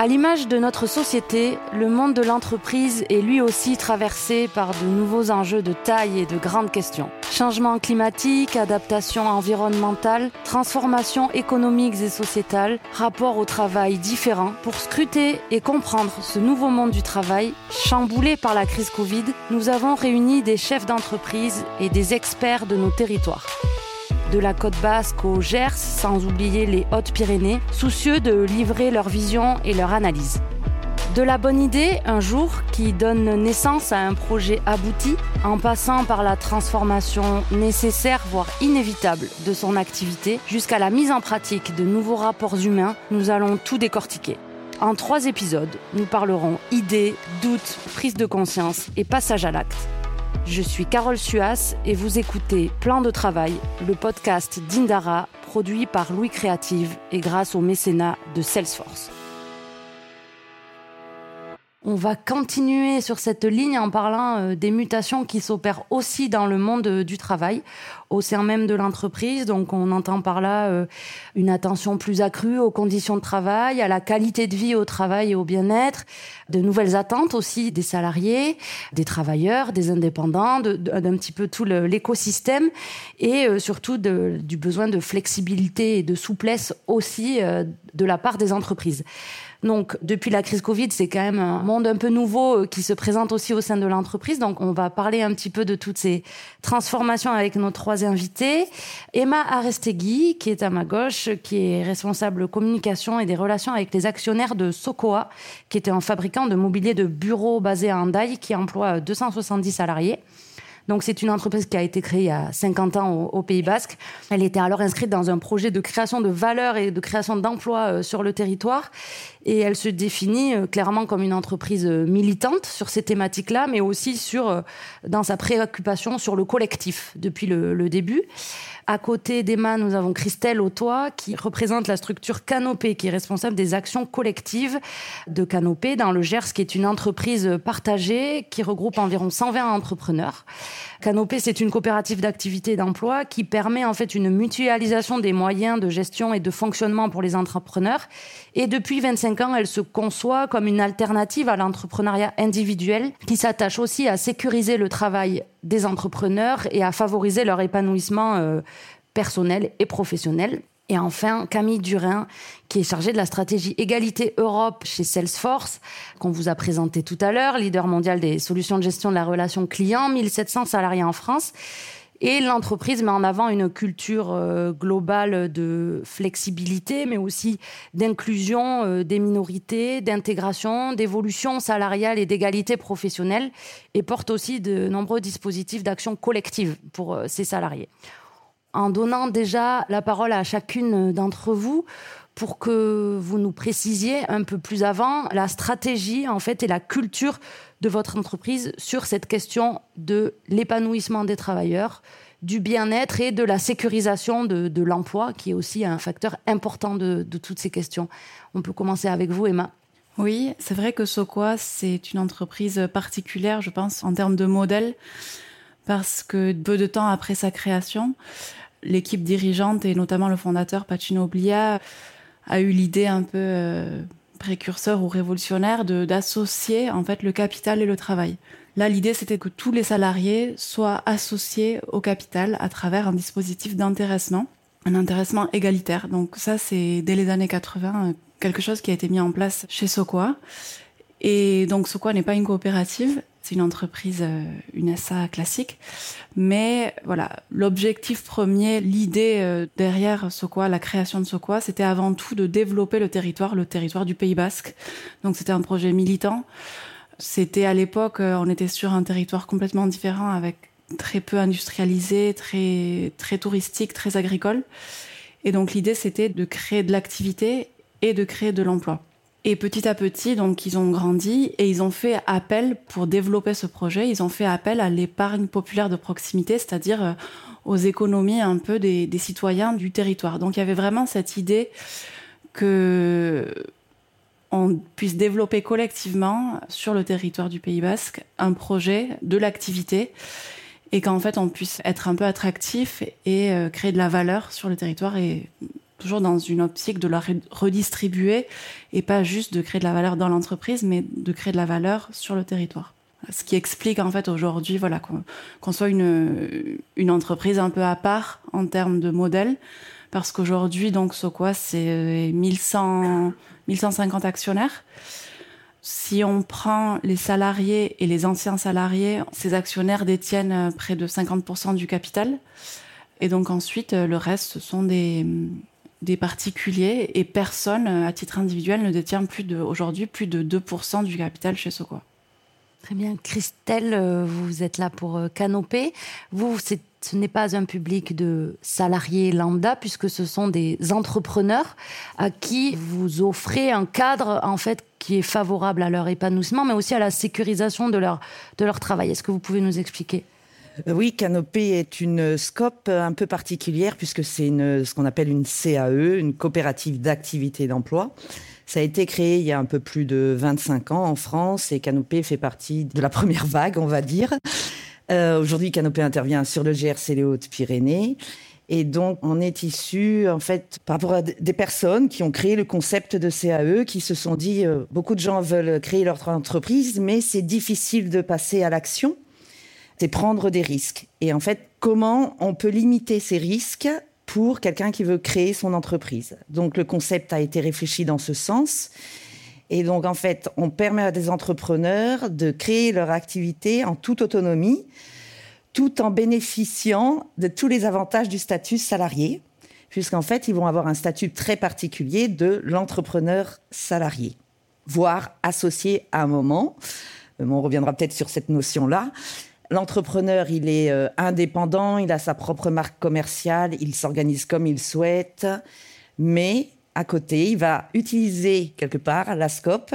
À l'image de notre société, le monde de l'entreprise est lui aussi traversé par de nouveaux enjeux de taille et de grandes questions. Changement climatique, adaptation environnementale, transformation économiques et sociétales, rapport au travail différent. Pour scruter et comprendre ce nouveau monde du travail, chamboulé par la crise Covid, nous avons réuni des chefs d'entreprise et des experts de nos territoires de la côte basque au Gers, sans oublier les Hautes-Pyrénées, soucieux de livrer leur vision et leur analyse. De la bonne idée, un jour, qui donne naissance à un projet abouti, en passant par la transformation nécessaire, voire inévitable, de son activité, jusqu'à la mise en pratique de nouveaux rapports humains, nous allons tout décortiquer. En trois épisodes, nous parlerons idées, doutes, prise de conscience et passage à l'acte. Je suis Carole Suas et vous écoutez Plan de travail, le podcast d'Indara produit par Louis Créative et grâce au mécénat de Salesforce. On va continuer sur cette ligne en parlant euh, des mutations qui s'opèrent aussi dans le monde euh, du travail, au sein même de l'entreprise. Donc on entend par là euh, une attention plus accrue aux conditions de travail, à la qualité de vie au travail et au bien-être, de nouvelles attentes aussi des salariés, des travailleurs, des indépendants, d'un petit peu tout l'écosystème et surtout du besoin de flexibilité et de souplesse aussi de la part des entreprises. Donc, depuis la crise Covid, c'est quand même un monde un peu nouveau euh, qui se présente aussi au sein de l'entreprise. Donc, on va parler un petit peu de toutes ces transformations avec nos trois invités. Emma Arestegui, qui est à ma gauche, qui est responsable communication et des relations avec les actionnaires de Socoa, qui était un fabricant de mobilier de bureaux basé à Hendaye, qui emploie 270 salariés. Donc c'est une entreprise qui a été créée il y a 50 ans au, Pays Basque. Elle était alors inscrite dans un projet de création de valeur et de création d'emplois euh, sur le territoire. Et elle se définit euh, clairement comme une entreprise euh, militante sur ces thématiques-là, mais aussi sur, dans sa préoccupation sur le collectif depuis le, le début. À côté d'Emma, nous avons Christelle Autois qui représente la structure Canopée, qui est responsable des actions collectives de Canopée dans le Gers, qui est une entreprise partagée qui regroupe environ 120 entrepreneurs. Canopée, c'est une coopérative d'activité et d'emploi qui permet en fait une mutualisation des moyens de gestion et de fonctionnement pour les entrepreneurs. Et depuis 25 ans, elle se conçoit comme une alternative à l'entrepreneuriat individuel qui s'attache aussi à sécuriser le travail des entrepreneurs et à favoriser leur épanouissement euh, personnel et professionnel. Et enfin, Camille Durin, qui est chargée de la stratégie égalité Europe chez Salesforce, qu'on vous a présenté tout à l'heure, leader mondial des solutions de gestion de la relation client, 1700 salariés en France. Et l'entreprise met en avant une culture euh, globale de flexibilité, mais aussi d'inclusion euh, des minorités, d'intégration, d'évolution salariale et d'égalité professionnelle, et porte aussi de nombreux dispositifs d'action collective pour euh, ses salariés. En donnant déjà la parole à chacune d'entre vous, pour que vous nous précisiez un peu plus avant la stratégie en fait et la culture de votre entreprise sur cette question de l'épanouissement des travailleurs, du bien-être et de la sécurisation de, l'emploi, qui est aussi un facteur important de, toutes ces questions. On peut commencer avec vous, Emma. Oui, c'est vrai que Soqua, c'est une entreprise particulière, je pense, en termes de modèle, parce que peu de temps après sa création, l'équipe dirigeante et notamment le fondateur Pacino Oblia a eu l'idée un peu euh, précurseur ou révolutionnaire de d'associer en fait le capital et le travail. Là, l'idée c'était que tous les salariés soient associés au capital à travers un dispositif d'intéressement, un intéressement égalitaire. Donc ça, c'est dès les années 80 euh, quelque chose qui a été mis en place chez Soqua. Et donc Soqua n'est pas une coopérative, c'est une entreprise, euh, une SA classique. Mais voilà, l'objectif premier, l'idée euh, derrière Soqua, la création de Soqua, c'était avant tout de développer le territoire, le territoire du Pays Basque. Donc c'était un projet militant. C'était à l'époque, euh, on était sur un territoire complètement différent avec très peu industrialisé, très, très touristique, très agricole. Et donc l'idée, c'était de créer de l'activité et de créer de l'emploi. Et petit à petit, donc, ils ont grandi et ils ont fait appel pour développer ce projet. Ils ont fait appel à l'épargne populaire de proximité, c'est-à-dire euh, aux économies un peu des, citoyens du territoire. Donc, il y avait vraiment cette idée que on puisse développer collectivement sur le territoire du Pays Basque un projet de l'activité et qu'en fait on puisse être un peu attractif et euh, créer de la valeur sur le territoire toujours dans une optique de la redistribuer et pas juste de créer de la valeur dans l'entreprise, mais de créer de la valeur sur le territoire. Ce qui explique en fait aujourd'hui voilà, qu'on soit une, entreprise un peu à part en termes de modèle, parce qu'aujourd'hui, donc, Soqua, c'est 1100, euh, 1150 actionnaires. Si on prend les salariés et les anciens salariés, ces actionnaires détiennent euh, près de 50% du capital. Et donc ensuite, euh, le reste, ce sont des, des particuliers et personne, à titre individuel, ne détient plus de, aujourd'hui plus de 2% du capital chez Soqua. Très bien. Christelle, euh, vous êtes là pour euh, Canopé. Vous, ce n'est pas un public de salariés lambda, puisque ce sont des entrepreneurs à qui vous offrez un cadre, en fait, qui est favorable à leur épanouissement, mais aussi à la sécurisation de leur, de leur travail. Est-ce que vous pouvez nous expliquer? euh, oui, Canopé est une scope un peu particulière puisque c'est ce qu'on appelle une CAE, une coopérative d'activité d'emploi. Ça a été créé il y a un peu plus de 25 ans en France et Canopé fait partie de la première vague, on va dire. Euh, Aujourd'hui, Canopé intervient sur le GRC les Hautes-Pyrénées. Et donc, on est issu, en fait, par rapport à des personnes qui ont créé le concept de CAE, qui se sont dit, euh, beaucoup de gens veulent créer leur entreprise, mais c'est difficile de passer à l'action. C'est prendre des risques. Et en fait, comment on peut limiter ces risques pour quelqu'un qui veut créer son entreprise? Donc le concept a été réfléchi dans ce sens. Et donc en fait, on permet à des entrepreneurs de créer leur activité en toute autonomie, tout en bénéficiant de tous les avantages du statut salarié, puisqu'en fait, ils vont avoir un statut très particulier de l'entrepreneur salarié, voire associé à un moment. Euh, on reviendra peut-être sur cette notion-là. L'entrepreneur, il est euh, indépendant, il a sa propre marque commerciale, il s'organise comme il souhaite, mais à côté, il va utiliser quelque part la scope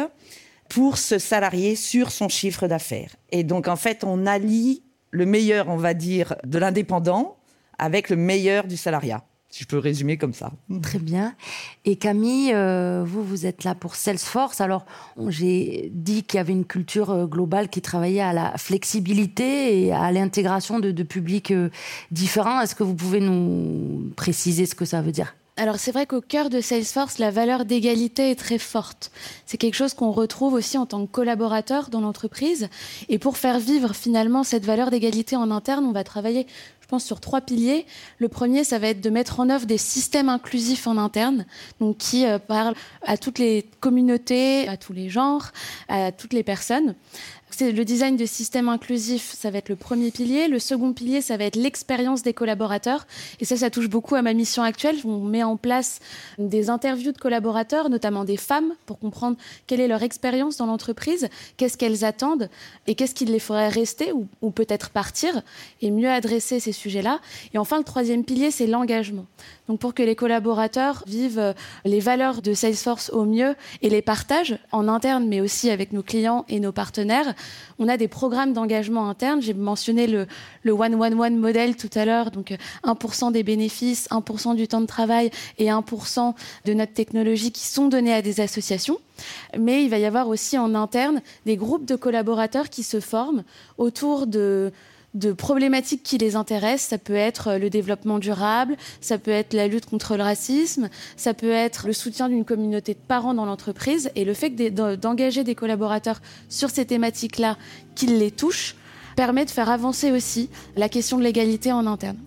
pour se salarier sur son chiffre d'affaires. Et donc, en fait, on allie le meilleur, on va dire, de l'indépendant avec le meilleur du salariat si je peux résumer comme ça. Très bien. Et Camille, euh, vous, vous êtes là pour Salesforce. Alors, j'ai dit qu'il y avait une culture euh, globale qui travaillait à la flexibilité et à l'intégration de, de publics euh, différents. Est-ce que vous pouvez nous préciser ce que ça veut dire? Alors c'est vrai qu'au cœur de Salesforce, la valeur d'égalité est très forte. C'est quelque chose qu'on retrouve aussi en tant que collaborateur dans l'entreprise. Et pour faire vivre finalement cette valeur d'égalité en interne, on va travailler sur trois piliers. Le premier, ça va être de mettre en œuvre des systèmes inclusifs en interne, donc qui euh, parlent à toutes les communautés, à tous les genres, à toutes les personnes. Le design de systèmes inclusifs, ça va être le premier pilier. Le second pilier, ça va être l'expérience des collaborateurs. Et ça, ça touche beaucoup à ma mission actuelle. On met en place des interviews de collaborateurs, notamment des femmes, pour comprendre quelle est leur expérience dans l'entreprise, qu'est-ce qu'elles attendent et qu'est-ce qu'il les ferait rester ou, ou peut-être partir et mieux adresser ces Et enfin, le troisième pilier, c'est l'engagement. Donc pour que les collaborateurs vivent les valeurs de Salesforce au mieux et les partagent en interne, mais aussi avec nos clients et nos partenaires, on a des programmes d'engagement interne. J'ai mentionné le, le one one one modèle tout à l'heure, donc 1% des bénéfices, 1% du temps de travail et 1% de notre technologie qui sont donnés à des associations. Mais il va y avoir aussi en interne des groupes de collaborateurs qui se forment autour de de problématiques qui les intéressent. Ça peut être le développement durable, ça peut être la lutte contre le racisme, ça peut être le soutien d'une communauté de parents dans l'entreprise. Et le fait d'engager des collaborateurs sur ces thématiques-là, qui les touchent, permet de faire avancer aussi la question de l'égalité en interne.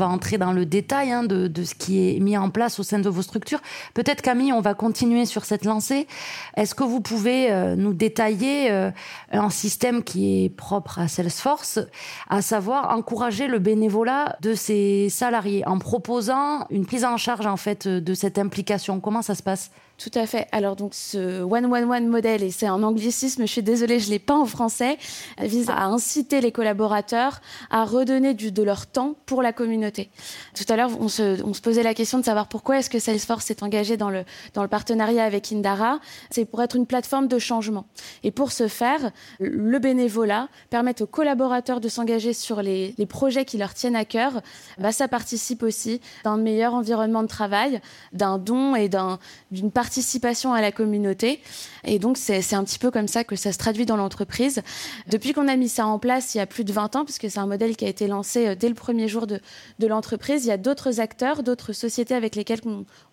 Va entrer dans le détail hein, de, ce qui est mis en place au sein de vos structures. Peut-être, Camille, on va continuer sur cette lancée. Est-ce que vous pouvez euh, nous détailler euh, un système qui est propre à Salesforce, à savoir encourager le bénévolat de ses salariés en proposant une prise en charge en fait de cette implication? Comment ça se passe? Tout à fait. Alors donc ce one one one modèle et c'est un anglicisme, je suis désolée, je l'ai pas en français, vise à inciter les collaborateurs à redonner de leur temps pour la communauté. Tout à l'heure, on se, posait la question de savoir pourquoi est-ce que Salesforce s'est engagé dans le partenariat avec Indara. C'est pour être une plateforme de changement. Et pour ce faire, le bénévolat permet aux collaborateurs de s'engager sur les, projets qui leur tiennent à cœur. Bah, ça participe aussi d'un meilleur environnement de travail, d'un don et d'un d'une partie participation à la communauté. Et donc, c'est un petit peu comme ça que ça se traduit dans l'entreprise. Depuis qu'on a mis ça en place il y a plus de 20 ans, puisque c'est un modèle qui a été lancé euh, dès le premier jour de, l'entreprise, il y a d'autres acteurs, d'autres sociétés avec lesquelles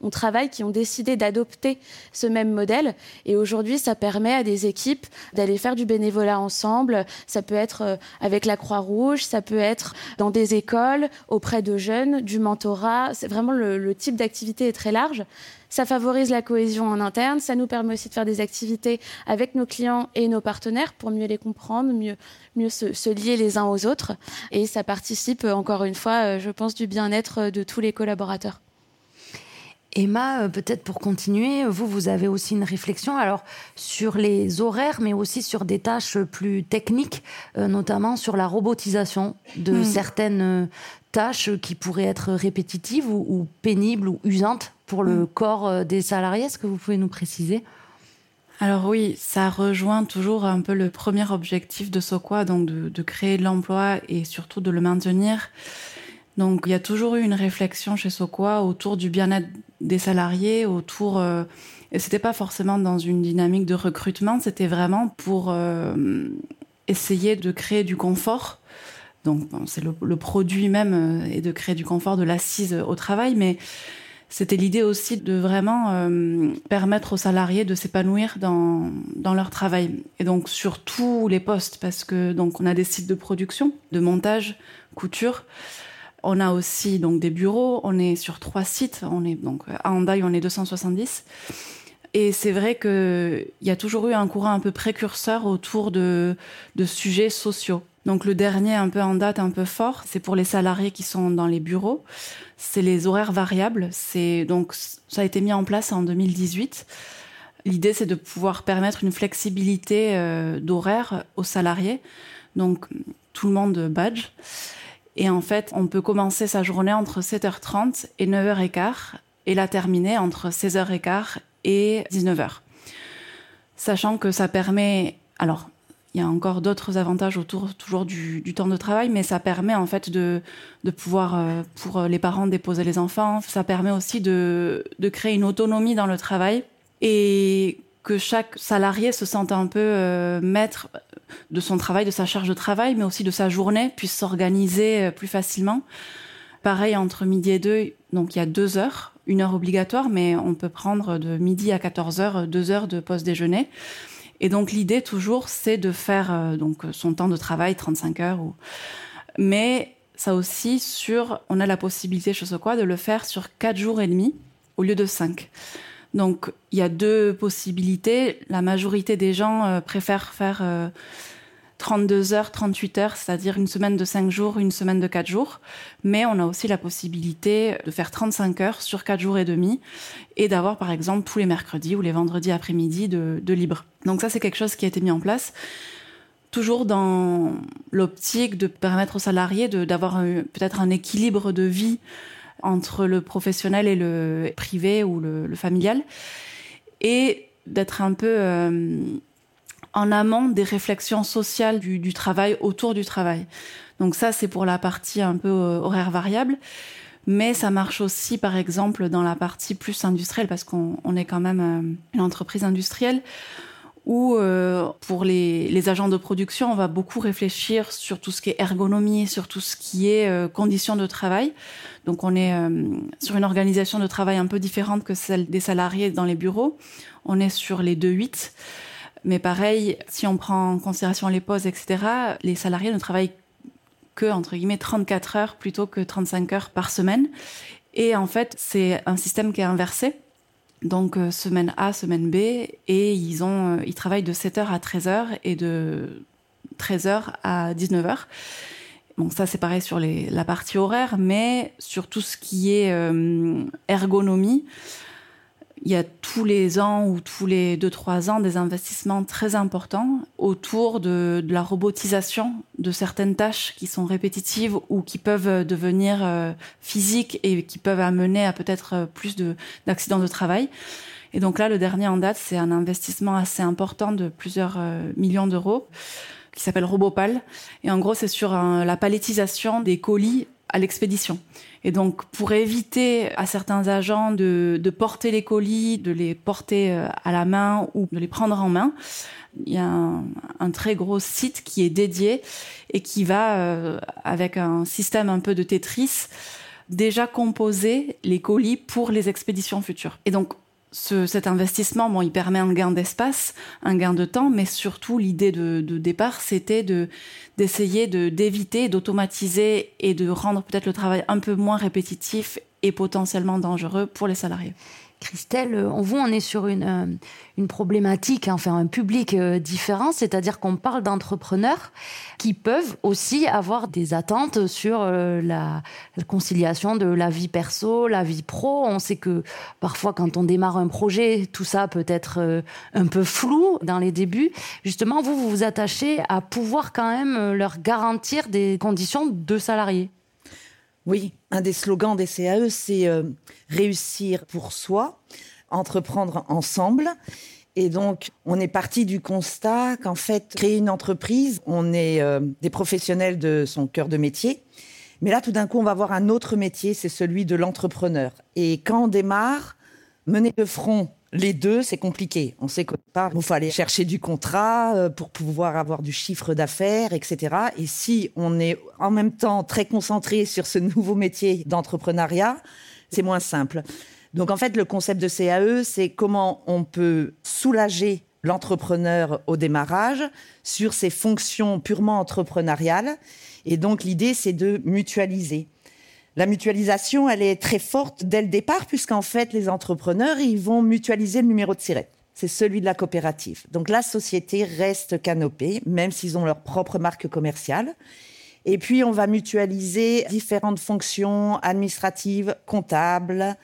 on, travaille qui ont décidé d'adopter ce même modèle. Et aujourd'hui, ça permet à des équipes d'aller faire du bénévolat ensemble. Ça peut être euh, avec la Croix-Rouge, ça peut être dans des écoles, auprès de jeunes, du mentorat. C'est vraiment le type d'activité est très large. Ça favorise la cohésion en interne. Ça nous permet aussi de faire des activités avec nos clients et nos partenaires pour mieux les comprendre, mieux, mieux se, se lier les uns aux autres. Et ça participe, encore une fois, euh, je pense, du bien-être de tous les collaborateurs. Emma, euh, peut-être pour continuer, vous, vous avez aussi une réflexion alors sur les horaires, mais aussi sur des tâches plus techniques, euh, notamment sur la robotisation de mmh. certaines tâches qui pourraient être répétitives ou, ou pénibles ou usantes pour le mmh. corps euh, des salariés. Est-ce que vous pouvez nous préciser? Alors oui, ça rejoint toujours un peu le premier objectif de Soqua, donc de, créer de l'emploi et surtout de le maintenir. Donc il y a toujours eu une réflexion chez Soqua autour du bien-être des salariés, autour euh, et c'était pas forcément dans une dynamique de recrutement, c'était vraiment pour euh, essayer de créer du confort. Donc c'est le, produit même euh, et de créer du confort de l'assise au travail, mais c'était l'idée aussi de vraiment euh, permettre aux salariés de s'épanouir dans, leur travail. Et donc sur tous les postes parce que donc on a des sites de production de montage couture. On a aussi donc des bureaux. On est sur trois sites. On est donc à Handaï on est 270 et c'est vrai que il y a toujours eu un courant un peu précurseur autour de sujets sociaux donc le dernier un peu en date un peu fort c'est pour les salariés qui sont dans les bureaux. C'est les horaires variables. C'est donc ça a été mis en place en 2018 l'idée c'est de pouvoir permettre une flexibilité euh, d'horaire aux salariés. Donc tout le monde badge. Et en fait on peut commencer sa journée entre 7h30 et 9h15 et la terminer entre 16h15 et 19h sachant que ça permet alors il y a encore d'autres avantages autour toujours du, temps de travail mais ça permet en fait de, pouvoir euh, pour les parents déposer les enfants. Ça permet aussi de, créer une autonomie dans le travail et que chaque salarié se sente un peu euh, maître de son travail de sa charge de travail mais aussi de sa journée puisse s'organiser euh, plus facilement. Pareil entre midi et deux donc il y a deux heures une heure obligatoire mais on peut prendre de midi à 14 heures deux heures de poste déjeuner et donc l'idée toujours c'est de faire euh, donc son temps de travail 35 heures mais ça aussi sur on a la possibilité sais quoi de le faire sur quatre jours et demi au lieu de cinq. Donc il ya deux possibilités. La majorité des gens euh, préfèrent faire euh, 32 heures 38 heures c'est à dire une semaine de cinq jours une semaine de quatre jours. Mais on a aussi la possibilité de faire 35 heures sur quatre jours et demi et d'avoir par exemple tous les mercredis ou les vendredis après-midi de, de libre. Donc ça c'est quelque chose qui a été mis en place. Toujours dans l'optique de permettre aux salariés d'avoir peut-être un équilibre de vie entre le professionnel et le privé ou le, le familial et d'être un peu euh, en amont des réflexions sociales du, travail autour du travail. Donc ça c'est pour la partie un peu euh, horaire variable, mais ça marche aussi par exemple dans la partie plus industrielle parce qu'on est quand même euh, une entreprise industrielle où euh, pour les, agents de production on va beaucoup réfléchir sur tout ce qui est ergonomie, sur tout ce qui est euh, conditions de travail. Donc on est sur une organisation de travail un peu différente que celle des salariés dans les bureaux. On est sur les deux 8 mais pareil si on prend en considération les pauses etc les salariés ne travaillent que entre guillemets 34 heures plutôt que 35 heures par semaine. Et en fait c'est un système qui est inversé. Donc euh, semaine a semaine b et ils ont euh, ils travaillent de 7 heures à 13 heures et de 13 heures à 19 heures. Bon ça c'est pareil sur la partie horaire mais sur tout ce qui est euh, ergonomie il y a tous les ans ou tous les deux trois ans des investissements très importants autour de, la robotisation de certaines tâches qui sont répétitives ou qui peuvent devenir euh, physiques et qui peuvent amener à peut-être euh, plus d'accidents de, travail. Et donc là le dernier en date c'est un investissement assez important de plusieurs euh, millions d'euros qui s'appelle robopal. Et en gros c'est sur la palettisation des colis à l'expédition. Et donc, pour éviter à certains agents de, de, porter les colis, de les porter euh, à la main ou de les prendre en main, il y a un, un très gros site qui est dédié et qui va, euh, avec un système un peu de Tetris, déjà composer les colis pour les expéditions futures. Et donc, ce, cet investissement, bon, il permet un gain d'espace, un gain de temps, mais surtout l'idée de, de, départ, c'était de d'essayer de d'éviter, d'automatiser et de rendre peut-être le travail un peu moins répétitif et potentiellement dangereux pour les salariés. Christelle, euh, on voit, on est sur une, euh, une problématique, enfin un public euh, différent, c'est-à-dire qu'on parle d'entrepreneurs qui peuvent aussi avoir des attentes sur la, la, conciliation de la vie perso, la vie pro. On sait que parfois quand on démarre un projet, tout ça peut être un peu flou dans les débuts. Justement, vous, vous vous attachez à pouvoir quand même leur garantir des conditions de salariés. Oui, un des slogans des CAE, c'est euh, réussir pour soi, entreprendre ensemble. Et donc, on est parti du constat qu'en fait, créer une entreprise, on est euh, des professionnels de son cœur de métier. Mais là, tout d'un coup, on va voir un autre métier, c'est celui de l'entrepreneur. Et quand on démarre, mener de front les deux, c'est compliqué. On sait qu'au départ, il faut aller chercher du contrat euh, pour pouvoir avoir du chiffre d'affaires, etc. Et si on est en même temps très concentré sur ce nouveau métier d'entrepreneuriat, c'est moins simple. Donc en fait, le concept de CAE, c'est comment on peut soulager l'entrepreneur au démarrage sur ses fonctions purement entrepreneuriales. Et donc l'idée, c'est de mutualiser. La mutualisation, elle est très forte dès le départ, puisqu'en fait, les entrepreneurs, ils vont mutualiser le numéro de siret. C'est celui de la coopérative. Donc la société reste canopée, même s'ils ont leur propre marque commerciale. Et puis, on va mutualiser différentes fonctions administratives, comptables,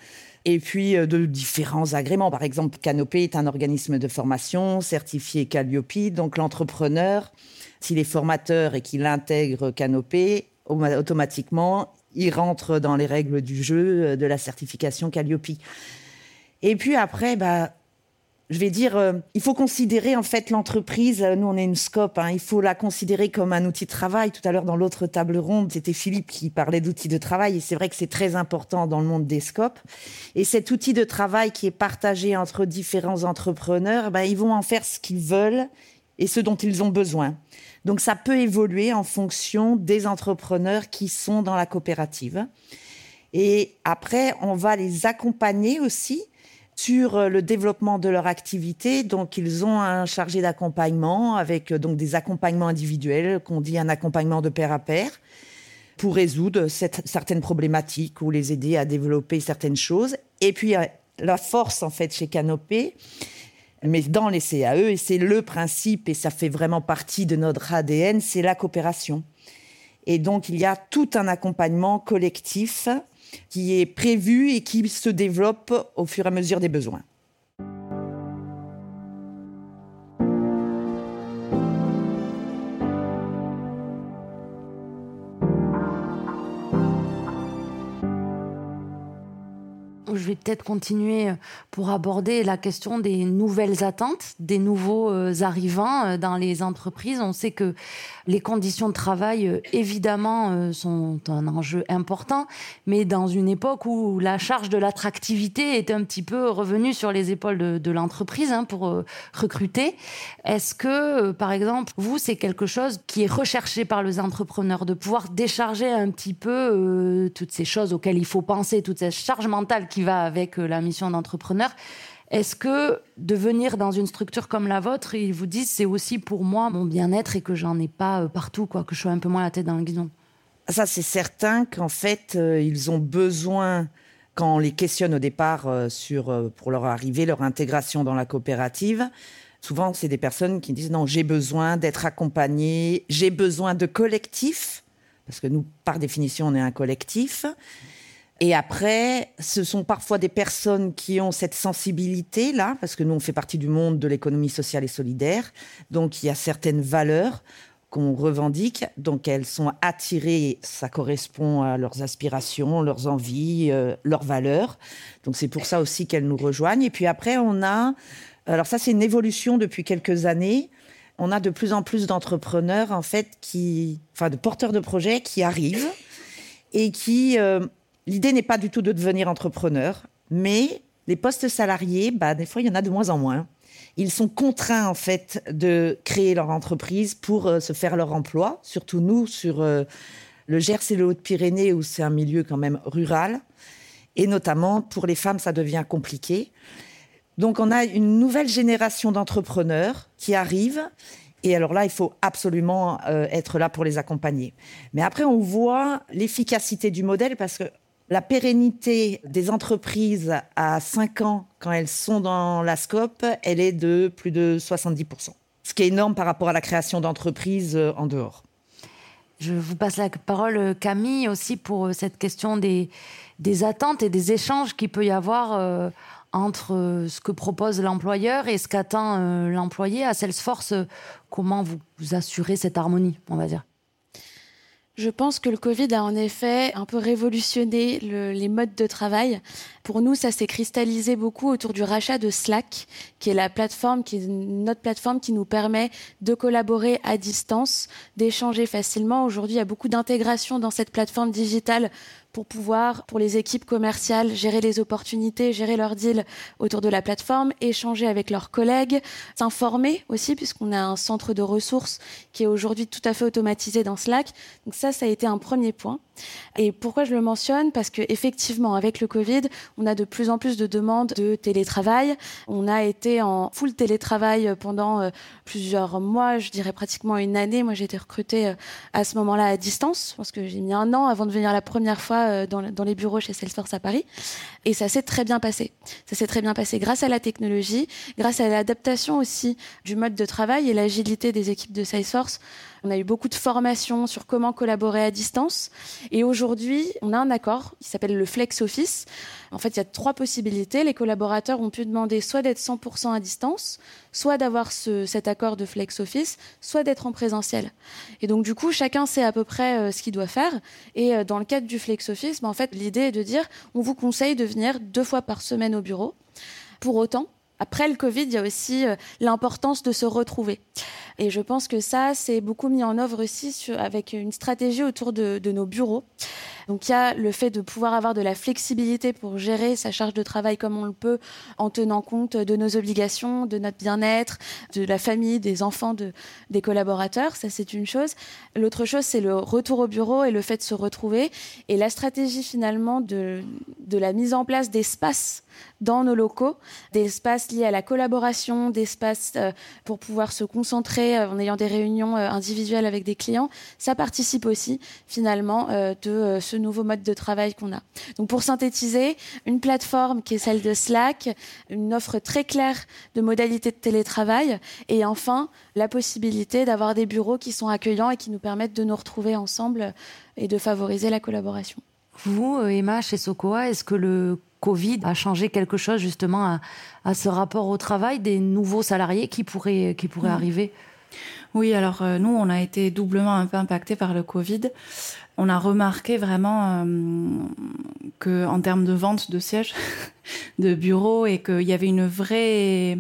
et puis euh, de différents agréments. Par exemple, Canopé est un organisme de formation certifié Calliope. Donc l'entrepreneur, s'il est formateur et qu'il intègre Canopé, automatiquement, il rentre dans les règles du jeu euh, de la certification Calliope. Et puis après, bah, je vais dire, euh, il faut considérer en fait l'entreprise. Euh, nous, on est une scope. Hein, il faut la considérer comme un outil de travail. Tout à l'heure, dans l'autre table ronde, c'était Philippe qui parlait d'outils de travail. Et c'est vrai que c'est très important dans le monde des scopes. Et cet outil de travail qui est partagé entre différents entrepreneurs, bah, ils vont en faire ce qu'ils veulent et ce dont ils ont besoin. Donc ça peut évoluer en fonction des entrepreneurs qui sont dans la coopérative. Et après, on va les accompagner aussi sur euh, le développement de leur activité. Donc, ils ont un chargé d'accompagnement avec euh, donc des accompagnements individuels, qu'on dit un accompagnement de pair à pair, pour résoudre certaines problématiques ou les aider à développer certaines choses. Et puis, la force, en fait, chez Canopé, mais dans les CAE, et c'est le principe, et ça fait vraiment partie de notre ADN, c'est la coopération. Et donc, il y a tout un accompagnement collectif qui est prévu et qui se développe au fur et à mesure des besoins. Je vais peut-être continuer euh, pour aborder la question des nouvelles attentes, des nouveaux euh, arrivants euh, dans les entreprises. On sait que les conditions de travail, évidemment, sont un enjeu important, mais dans une époque où la charge de l'attractivité est un petit peu revenue sur les épaules de, l'entreprise hein, pour recruter, est-ce que, par exemple, vous, c'est quelque chose qui est recherché par les entrepreneurs, de pouvoir décharger un petit peu toutes ces choses auxquelles il faut penser, toute cette charge mentale qui va avec euh, la mission d'entrepreneur. Est-ce que de venir dans une structure comme la vôtre, ils vous disent c'est aussi pour moi mon bien-être et que j'en ai pas euh, partout, quoi, que je sois un peu moins la tête dans le guidon Ça, c'est certain qu'en fait, euh, ils ont besoin, quand on les questionne au départ sur, pour leur arrivée, leur intégration dans la coopérative, souvent c'est des personnes qui disent non, j'ai besoin d'être accompagné, j'ai besoin de collectif, parce que nous, par définition, on est un collectif. Et après, ce sont parfois des personnes qui ont cette sensibilité-là, parce que nous, on fait partie du monde de l'économie sociale et solidaire. Donc, il y a certaines valeurs qu'on revendique. Donc, elles sont attirées, ça correspond à leurs aspirations, leurs envies, euh, leurs valeurs. Donc, c'est pour ça aussi qu'elles nous rejoignent. Et puis après, on a, alors ça, c'est une évolution depuis quelques années. On a de plus en plus d'entrepreneurs, en fait, qui, enfin, de porteurs de projets qui arrivent et qui, euh, l'idée n'est pas du tout de devenir entrepreneur, mais les postes salariés, bah, des fois, il y en a de moins en moins. Ils sont contraints, en fait, de créer leur entreprise pour euh, se faire leur emploi, surtout nous, sur euh, le Gers et le Haut-Pyrénées, où c'est un milieu quand même rural. Et notamment, pour les femmes, ça devient compliqué. Donc, on a une nouvelle génération d'entrepreneurs qui arrive. Et alors là, il faut absolument euh, être là pour les accompagner. Mais après, on voit l'efficacité du modèle parce que la pérennité des entreprises à 5 ans, quand elles sont dans la scope, elle est de plus de 70%. Ce qui est énorme par rapport à la création d'entreprises euh, en dehors. Je vous passe la parole, Camille, aussi pour euh, cette question des, attentes et des échanges qu'il peut y avoir euh, entre ce que propose l'employeur et ce qu'attend l'employé. À Salesforce, comment vous, vous assurez cette harmonie, on va dire? Je pense que le Covid a en effet un peu révolutionné le, les modes de travail. Pour nous, ça s'est cristallisé beaucoup autour du rachat de Slack, qui est la plateforme, qui est notre plateforme qui nous permet de collaborer à distance, d'échanger facilement. Aujourd'hui, il y a beaucoup d'intégration dans cette plateforme digitale pour pouvoir, pour les équipes commerciales, gérer les opportunités, gérer leurs deals autour de la plateforme, échanger avec leurs collègues, s'informer aussi, puisqu'on a un centre de ressources qui est aujourd'hui tout à fait automatisé dans Slack. Donc ça, ça a été un premier point. Et pourquoi je le mentionne? Parce que effectivement, avec le Covid, on a de plus en plus de demandes de télétravail. On a été en full télétravail pendant euh, plusieurs mois, je dirais pratiquement une année. Moi, j'ai été recrutée euh, à ce moment-là à distance, parce que j'ai mis un an avant de venir la première fois euh, dans, dans les bureaux chez Salesforce à Paris. Et ça s'est très bien passé. Ça s'est très bien passé grâce à la technologie, grâce à l'adaptation aussi du mode de travail et l'agilité des équipes de Salesforce. On a eu beaucoup de formations sur comment collaborer à distance. Et aujourd'hui, on a un accord qui s'appelle le Flex Office. En fait, il y a trois possibilités. Les collaborateurs ont pu demander soit d'être 100% à distance, soit d'avoir ce, cet accord de Flex Office, soit d'être en présentiel. Et donc, du coup, chacun sait à peu près euh, ce qu'il doit faire. Et euh, dans le cadre du Flex Office, ben, en fait, l'idée est de dire, on vous conseille de venir deux fois par semaine au bureau. Pour autant, après le Covid, il y a aussi euh, l'importance de se retrouver. Et je pense que ça, c'est beaucoup mis en œuvre aussi avec une stratégie autour de, de nos bureaux. Donc il y a le fait de pouvoir avoir de la flexibilité pour gérer sa charge de travail comme on le peut en tenant compte de nos obligations, de notre bien-être, de la famille, des enfants, de, des collaborateurs. Ça, c'est une chose. L'autre chose, c'est le retour au bureau et le fait de se retrouver. Et la stratégie finalement de, de la mise en place d'espaces dans nos locaux, d'espaces liés à la collaboration, d'espaces euh, pour pouvoir se concentrer euh, en ayant des réunions euh, individuelles avec des clients, ça participe aussi finalement de ce nouveau mode de travail qu'on a. Donc pour synthétiser, une plateforme qui est celle de Slack, une offre très claire de modalités de télétravail et enfin la possibilité d'avoir des bureaux qui sont accueillants et qui nous permettent de nous retrouver ensemble et de favoriser la collaboration. Vous, Emma, chez Sokoa, est-ce que le Covid a changé quelque chose justement à, à, ce rapport au travail des nouveaux salariés qui pourraient, qui pourraient mmh. arriver? Oui, alors euh, nous, on a été doublement un peu impacté par le Covid. On a remarqué vraiment euh, que en termes de vente de sièges, de bureaux, et qu'il y avait une vraie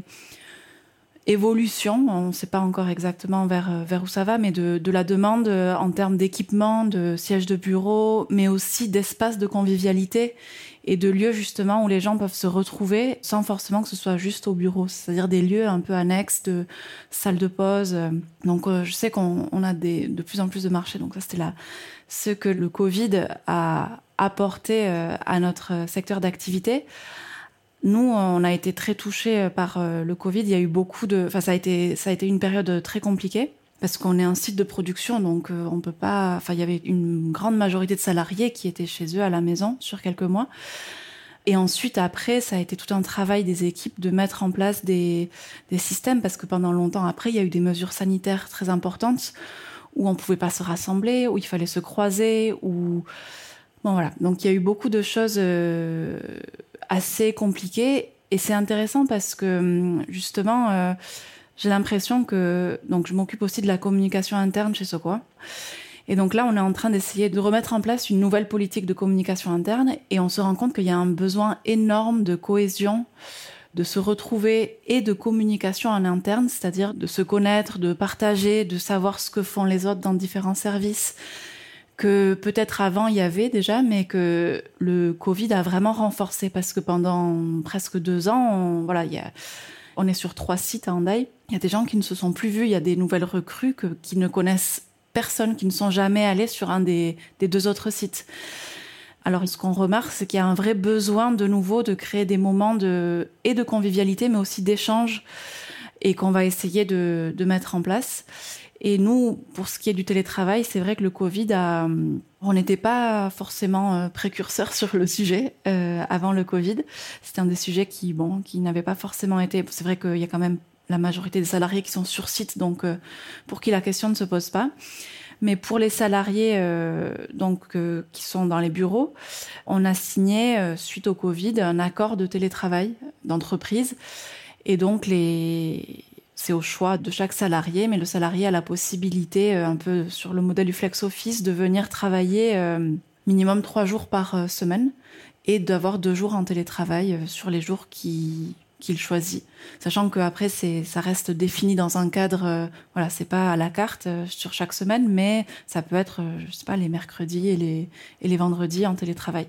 évolution, on ne sait pas encore exactement vers, vers où ça va, mais de, la demande en termes d'équipement, de sièges de bureau, mais aussi d'espace de convivialité et de lieux justement où les gens peuvent se retrouver sans forcément que ce soit juste au bureau, c'est-à-dire des lieux un peu annexes de salles de pause. Donc euh, je sais qu'on on a de plus en plus de marchés, donc ça c'était là ce que le Covid a apporté euh, à notre secteur d'activité. Nous, on a été très touchés par euh, le Covid. Il y a eu beaucoup de, enfin ça a été ça a été une période très compliquée parce qu'on est un site de production, donc euh, on peut pas. Enfin, il y avait une grande majorité de salariés qui étaient chez eux à la maison sur quelques mois. Et ensuite, après, ça a été tout un travail des équipes de mettre en place des, des systèmes, parce que pendant longtemps après, il y a eu des mesures sanitaires très importantes où on pouvait pas se rassembler, où il fallait se croiser, où bon voilà. Donc il y a eu beaucoup de choses euh, assez compliquées, et c'est intéressant parce que hum, justement. Euh, j'ai l'impression que donc je m'occupe aussi de la communication interne chez Soqua. Et donc là, on est en train d'essayer de remettre en place une nouvelle politique de communication interne et on se rend compte qu'il y a un besoin énorme de cohésion, de se retrouver et de communication en interne, c'est-à-dire de se connaître, de partager, de savoir ce que font les autres dans différents services, que peut-être avant il y avait déjà, mais que le Covid a vraiment renforcé parce que pendant presque deux ans, on, voilà, on est sur trois sites à Hendaye. Il y a des gens qui ne se sont plus vus, il y a des nouvelles recrues qui ne connaissent personne, qui ne sont jamais allés sur un des, deux autres sites. Alors, ce qu'on remarque, c'est qu'il y a un vrai besoin de nouveau de créer des moments de, et de convivialité, mais aussi d'échange, et qu'on va essayer de, mettre en place. Et nous, pour ce qui est du télétravail, c'est vrai que le Covid on n'était pas forcément euh, précurseur sur le sujet euh, avant le Covid. C'était un des sujets qui, bon, qui n'avait pas forcément été. C'est vrai qu'il y a quand même la majorité des salariés qui sont sur site, donc euh, pour qui la question ne se pose pas. Mais pour les salariés euh, donc euh, qui sont dans les bureaux, on a signé suite au Covid un accord de télétravail d'entreprise et donc les c'est au choix de chaque salarié, mais le salarié a la possibilité, un peu sur le modèle du flex office, de venir travailler minimum trois jours par semaine et d'avoir deux jours en télétravail sur les jours qui qu'il choisit, sachant que après c'est ça reste défini dans un cadre, euh, voilà, c'est pas à la carte euh, sur chaque semaine, mais ça peut être, euh, je sais pas, les mercredis et les et les vendredis en télétravail.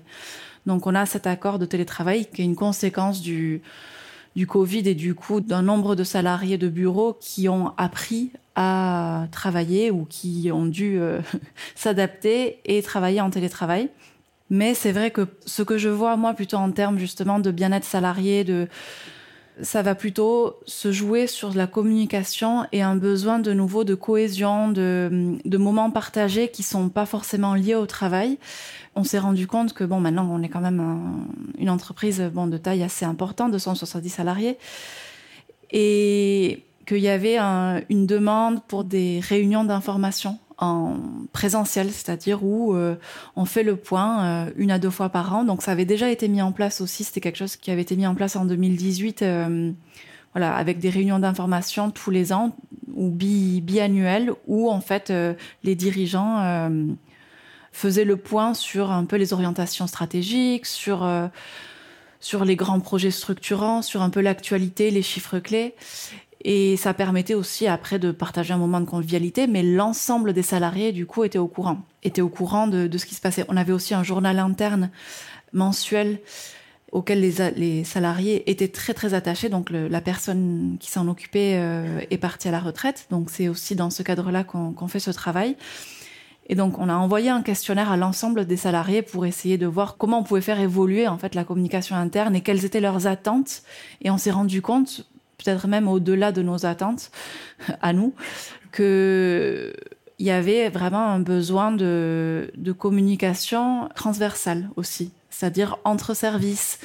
Donc on a cet accord de télétravail qui est une conséquence du du Covid et du coup d'un nombre de salariés de bureaux qui ont appris à travailler ou qui ont dû s'adapter et travailler en télétravail. Mais c'est vrai que ce que je vois, moi, plutôt en termes justement de bien-être salarié, de, ça va plutôt se jouer sur la communication et un besoin de nouveau de cohésion, de, de moments partagés qui sont pas forcément liés au travail. On s'est rendu compte que bon, maintenant on est quand même une entreprise bon de taille assez importante, de 170 salariés, et qu'il y avait une demande pour des réunions d'information en présentiel, c'est-à-dire où euh, on fait le point euh, une à deux fois par an. Donc ça avait déjà été mis en place aussi, c'était quelque chose qui avait été mis en place en 2018, euh, voilà, avec des réunions d'information tous les ans ou bi biannuelles, où en fait les dirigeants faisaient le point sur un peu les orientations stratégiques, sur sur les grands projets structurants, sur un peu l'actualité, les chiffres clés. Et ça permettait aussi après de partager un moment de convivialité, mais l'ensemble des salariés, du coup, étaient au courant, étaient au courant de, ce qui se passait. On avait aussi un journal interne mensuel auquel les, salariés étaient très très attachés. Donc la personne qui s'en occupait euh, est partie à la retraite. Donc c'est aussi dans ce cadre-là qu'on qu fait ce travail. Et donc on a envoyé un questionnaire à l'ensemble des salariés pour essayer de voir comment on pouvait faire évoluer en fait la communication interne et quelles étaient leurs attentes. Et on s'est rendu compte peut-être même au-delà de nos attentes à nous, que il y avait vraiment un besoin de, communication transversale aussi, c'est-à-dire entre services,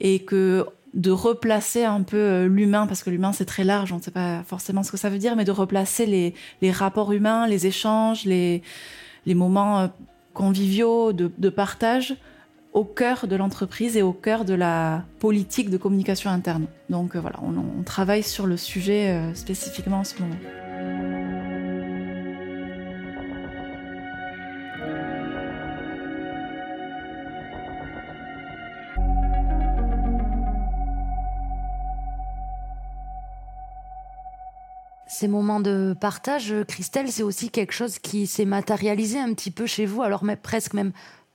et que de replacer un peu euh, l'humain, parce que l'humain c'est très large, on ne sait pas forcément ce que ça veut dire, mais de replacer les, rapports humains, les échanges, les, moments euh, conviviaux de partage au cœur de l'entreprise et au cœur de la politique de communication interne. Donc euh, voilà, on, travaille sur le sujet euh, spécifiquement en ce moment. Ces moments de partage, Christelle, c'est aussi quelque chose qui s'est matérialisé un petit peu chez vous, alors mais presque même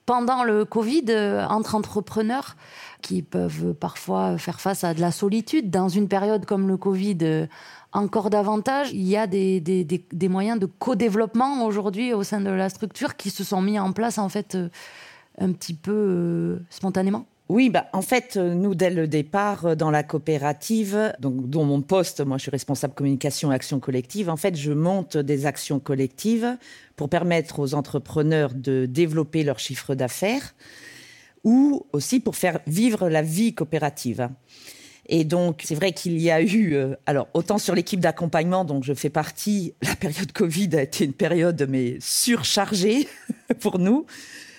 pendant le Covid euh, entre entrepreneurs qui peuvent parfois faire face à de la solitude. Dans une période comme le Covid, euh, encore davantage, il y a des, des, moyens de co-développement aujourd'hui au sein de la structure qui se sont mis en place en fait euh, un petit peu spontanément. Oui, bah, en fait, nous, dès le départ, dans la coopérative, donc, dont mon poste, moi je suis responsable communication et action collective, en fait, je monte des actions collectives pour permettre aux entrepreneurs de développer leur chiffre d'affaires ou aussi pour faire vivre la vie coopérative. Et donc, c'est vrai qu'il y a eu, euh, alors autant sur l'équipe d'accompagnement dont je fais partie, la période Covid a été une période mais surchargée pour nous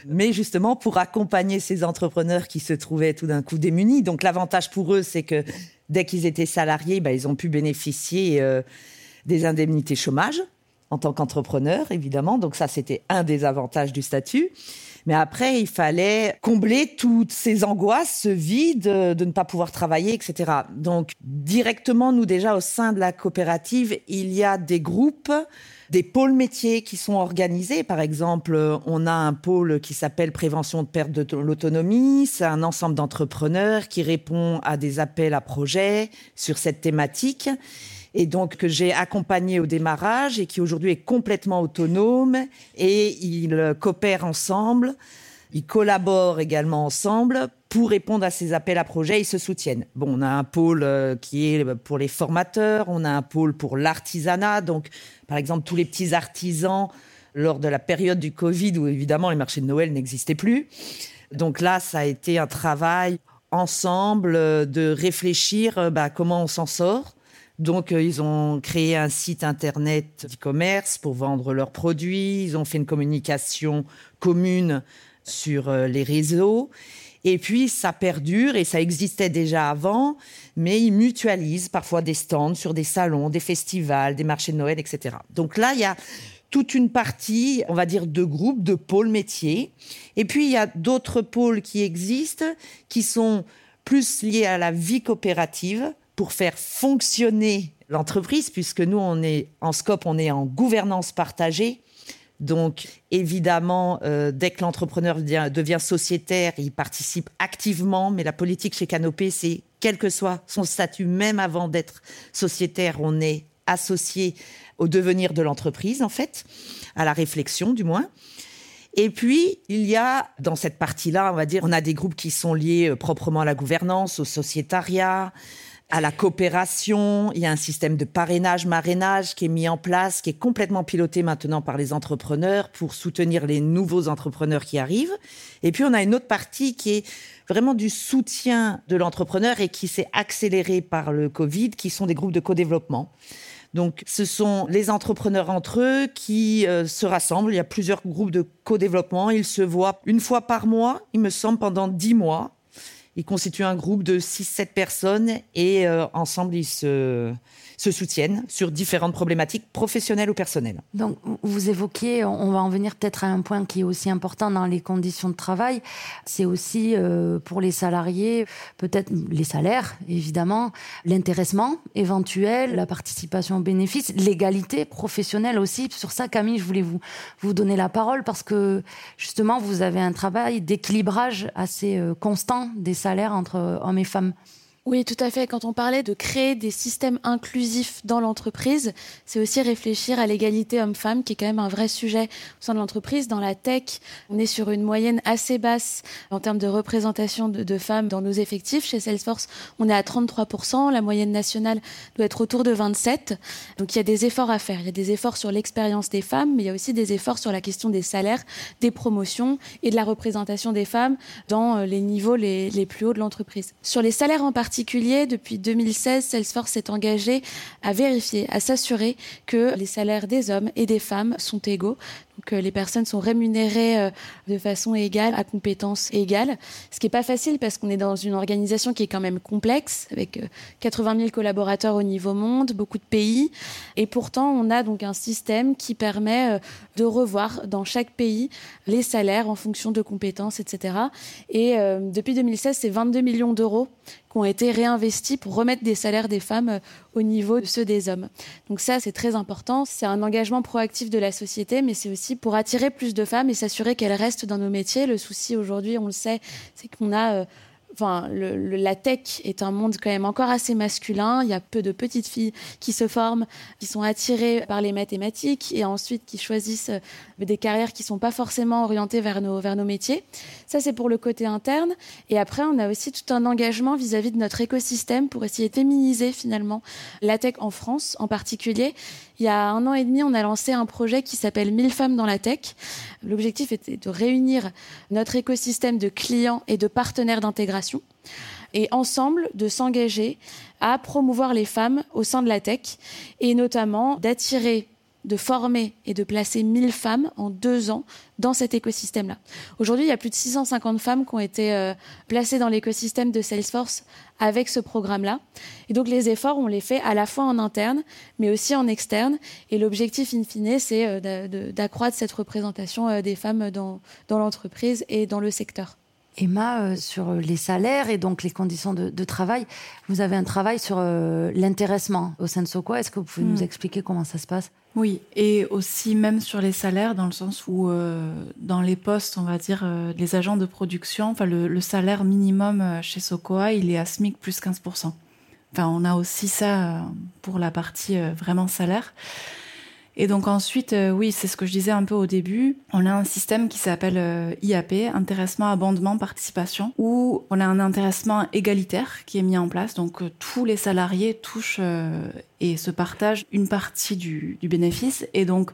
mais justement pour accompagner ces entrepreneurs qui se trouvaient tout d'un coup démunis. Donc l'avantage pour eux, c'est que dès qu'ils étaient salariés, bah, ils ont pu bénéficier euh, des indemnités chômage en tant qu'entrepreneur, évidemment. Donc ça, c'était un des avantages du statut. Mais après, il fallait combler toutes ces angoisses, ce vide de ne pas pouvoir travailler, etc. Donc, directement, nous déjà, au sein de la coopérative, il y a des groupes des pôles métiers qui sont organisés. Par exemple, on a un pôle qui s'appelle prévention de perte de l'autonomie. C'est un ensemble d'entrepreneurs qui répond à des appels à projets sur cette thématique et donc que j'ai accompagné au démarrage et qui aujourd'hui est complètement autonome et ils coopèrent ensemble. Ils collaborent également ensemble pour répondre à ces appels à projets. Ils se soutiennent. Bon, on a un pôle euh, qui est pour les formateurs, on a un pôle pour l'artisanat. Donc, par exemple, tous les petits artisans lors de la période du Covid où évidemment les marchés de Noël n'existaient plus. Donc là, ça a été un travail ensemble euh, de réfléchir euh, bah, comment on s'en sort donc, euh, ils ont créé un site internet d'e-commerce pour vendre leurs produits. Ils ont fait une communication commune sur euh, les réseaux. Et puis, ça perdure et ça existait déjà avant, mais ils mutualisent parfois des stands sur des salons, des festivals, des marchés de Noël, etc. Donc là, il y a toute une partie, on va dire, de groupes, de pôles métiers. Et puis, il y a d'autres pôles qui existent, qui sont plus liés à la vie coopérative, pour faire fonctionner l'entreprise, puisque nous, on est en scope, on est en gouvernance partagée. Donc, évidemment, euh, dès que l'entrepreneur devient, sociétaire, il participe activement. Mais la politique chez Canopé, c'est quel que soit son statut, même avant d'être sociétaire, on est associé au devenir de l'entreprise, en fait, à la réflexion, du moins. Et puis, il y a, dans cette partie-là, on va dire, on a des groupes qui sont liés euh, proprement à la gouvernance, au sociétariat, à la coopération. Il y a un système de parrainage, marrainage qui est mis en place, qui est complètement piloté maintenant par les entrepreneurs pour soutenir les nouveaux entrepreneurs qui arrivent. Et puis on a une autre partie qui est vraiment du soutien de l'entrepreneur et qui s'est accéléré par le Covid, qui sont des groupes de co-développement. Donc, ce sont les entrepreneurs entre eux qui euh, se rassemblent. Il y a plusieurs groupes de co-développement. Ils se voient une fois par mois, il me semble, pendant dix mois. Ils constituent un groupe de 6-7 personnes et euh, ensemble, ils se, se soutiennent sur différentes problématiques professionnelles ou personnelles. Donc, vous évoquiez, on va en venir peut-être à un point qui est aussi important dans les conditions de travail, c'est aussi euh, pour les salariés, peut-être les salaires, évidemment, l'intéressement éventuel, la participation aux bénéfices, l'égalité professionnelle aussi. Sur ça, Camille, je voulais vous, vous donner la parole parce que justement, vous avez un travail d'équilibrage assez euh, constant des salaires entre hommes et femmes. Oui, tout à fait. Quand on parlait de créer des systèmes inclusifs dans l'entreprise, c'est aussi réfléchir à l'égalité homme-femme, qui est quand même un vrai sujet au sein de l'entreprise. Dans la tech, on est sur une moyenne assez basse en termes de représentation de, femmes dans nos effectifs. Chez Salesforce, on est à 33%. La moyenne nationale doit être autour de 27%. Donc il y a des efforts à faire. Il y a des efforts sur l'expérience des femmes, mais il y a aussi des efforts sur la question des salaires, des promotions et de la représentation des femmes dans euh, les niveaux les, les plus hauts de l'entreprise. Sur les salaires en particulier, particulier, depuis 2016, Salesforce s'est engagé à vérifier, à s'assurer que les salaires des hommes et des femmes sont égaux que les personnes sont rémunérées euh, de façon égale, à compétences égales. Ce qui n'est pas facile parce qu'on est dans une organisation qui est quand même complexe, avec 80 euh, 000 collaborateurs au niveau monde, beaucoup de pays. Et pourtant, on a donc un système qui permet euh, de revoir dans chaque pays les salaires en fonction de compétences, etc. Et depuis 2016, c'est 22 millions d'euros qui ont été réinvestis pour remettre des salaires des femmes au niveau de ceux des hommes. Donc ça, c'est très important. C'est un engagement proactif de la société, mais c'est aussi pour attirer plus de femmes et s'assurer qu'elles restent dans nos métiers. Le souci aujourd'hui, on le sait, c'est qu'on a... Euh, enfin, le, la tech est un monde quand même encore assez masculin. Il y a peu de petites filles qui se forment, qui sont attirées par les mathématiques et ensuite qui choisissent euh, des carrières qui sont pas forcément orientées vers nos, vers nos métiers. Ça, c'est pour le côté interne. Et après, on a aussi tout un engagement vis-à-vis -vis de notre écosystème pour essayer de féminiser finalement la tech en France en particulier. Il y a un an et demi, on a lancé un projet qui s'appelle 1000 femmes dans la tech. L'objectif était de réunir notre écosystème de clients et de partenaires d'intégration et ensemble de s'engager à promouvoir les femmes au sein de la tech et notamment d'attirer de former et de placer 1000 femmes en deux ans dans cet écosystème-là. Aujourd'hui, il y a plus de 650 femmes qui ont été euh, placées dans l'écosystème de Salesforce avec ce programme-là. Et donc les efforts, on les fait à la fois en interne, mais aussi en externe. Et l'objectif, in fine, c'est euh, d'accroître cette représentation euh, des femmes dans, dans l'entreprise et dans le secteur. Emma, euh, sur les salaires et donc les conditions de, travail, vous avez un travail sur euh, l'intéressement au sein de Soko. Est-ce que vous pouvez nous hmm. expliquer comment ça se passe? Oui, et aussi même sur les salaires, dans le sens où euh, dans les postes, on va dire, les agents de production, enfin le, salaire minimum chez Sokoa, il est à SMIC plus 15%. Enfin, on a aussi ça pour la partie vraiment salaire. Et donc ensuite, euh, oui, c'est ce que je disais un peu au début, on a un système qui s'appelle euh, IAP, intéressement, abondement, participation, où on a un intéressement égalitaire qui est mis en place. Donc euh, tous les salariés touchent et se partagent une partie du bénéfice. Et donc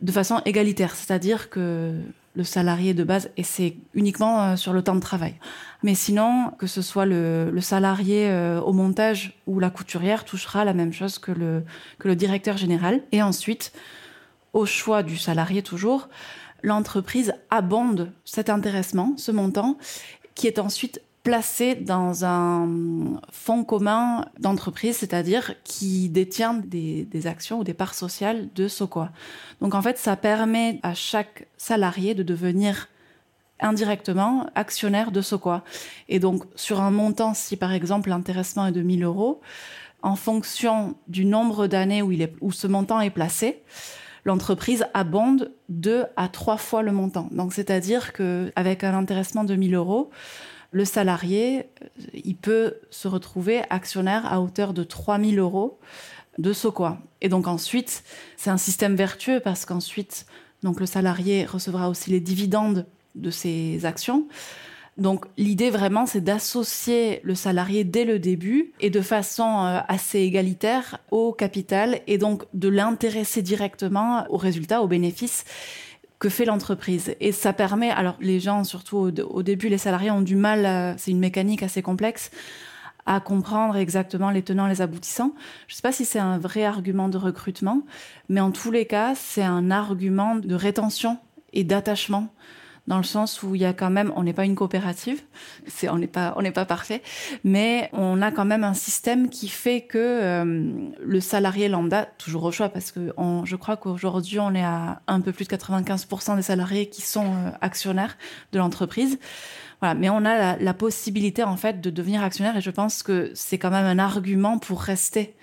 de façon égalitaire, c'est-à-dire que le salarié de base, et c'est uniquement euh, sur le temps de travail. Mais sinon, que ce soit le, salarié euh, au montage ou la couturière touchera la même chose que le, que le directeur général. Et ensuite, au choix du salarié toujours, l'entreprise abonde cet intéressement, ce montant, qui est ensuite placé dans un fonds commun d'entreprise, c'est-à-dire qui détient des, actions ou des parts sociales de Sokoa. Donc en fait, ça permet à chaque salarié de devenir indirectement actionnaire de Sokoa. Et donc sur un montant, si par exemple l'intéressement est de 1000 euros, en fonction du nombre d'années où, où ce montant est placé, l'entreprise abonde deux à trois fois le montant. Donc c'est-à-dire qu'avec un intéressement de 1000 euros, le salarié, il peut se retrouver actionnaire à hauteur de 3000 euros de Sokoa. Et donc ensuite, c'est un système vertueux parce qu'ensuite, donc le salarié recevra aussi les dividendes de ses actions. Donc l'idée vraiment, c'est d'associer le salarié dès le début et de façon euh, assez égalitaire au capital et donc de l'intéresser directement aux résultats, aux bénéfices que fait l'entreprise. Et ça permet, alors les gens, surtout au, début, les salariés ont du mal, c'est une mécanique assez complexe, à comprendre exactement les tenants, les aboutissants. Je ne sais pas si c'est un vrai argument de recrutement, mais en tous les cas, c'est un argument de rétention et d'attachement dans le sens où il y a quand même, on n'est pas une coopérative, c'est, on n'est pas, on n'est pas parfait, mais on a quand même un système qui fait que euh, le salarié lambda, toujours au choix, parce que je crois qu'aujourd'hui on est à un peu plus de 95% des salariés qui sont euh, actionnaires de l'entreprise. Voilà, mais on a la, possibilité en fait de devenir actionnaire et je pense que c'est quand même un argument pour rester,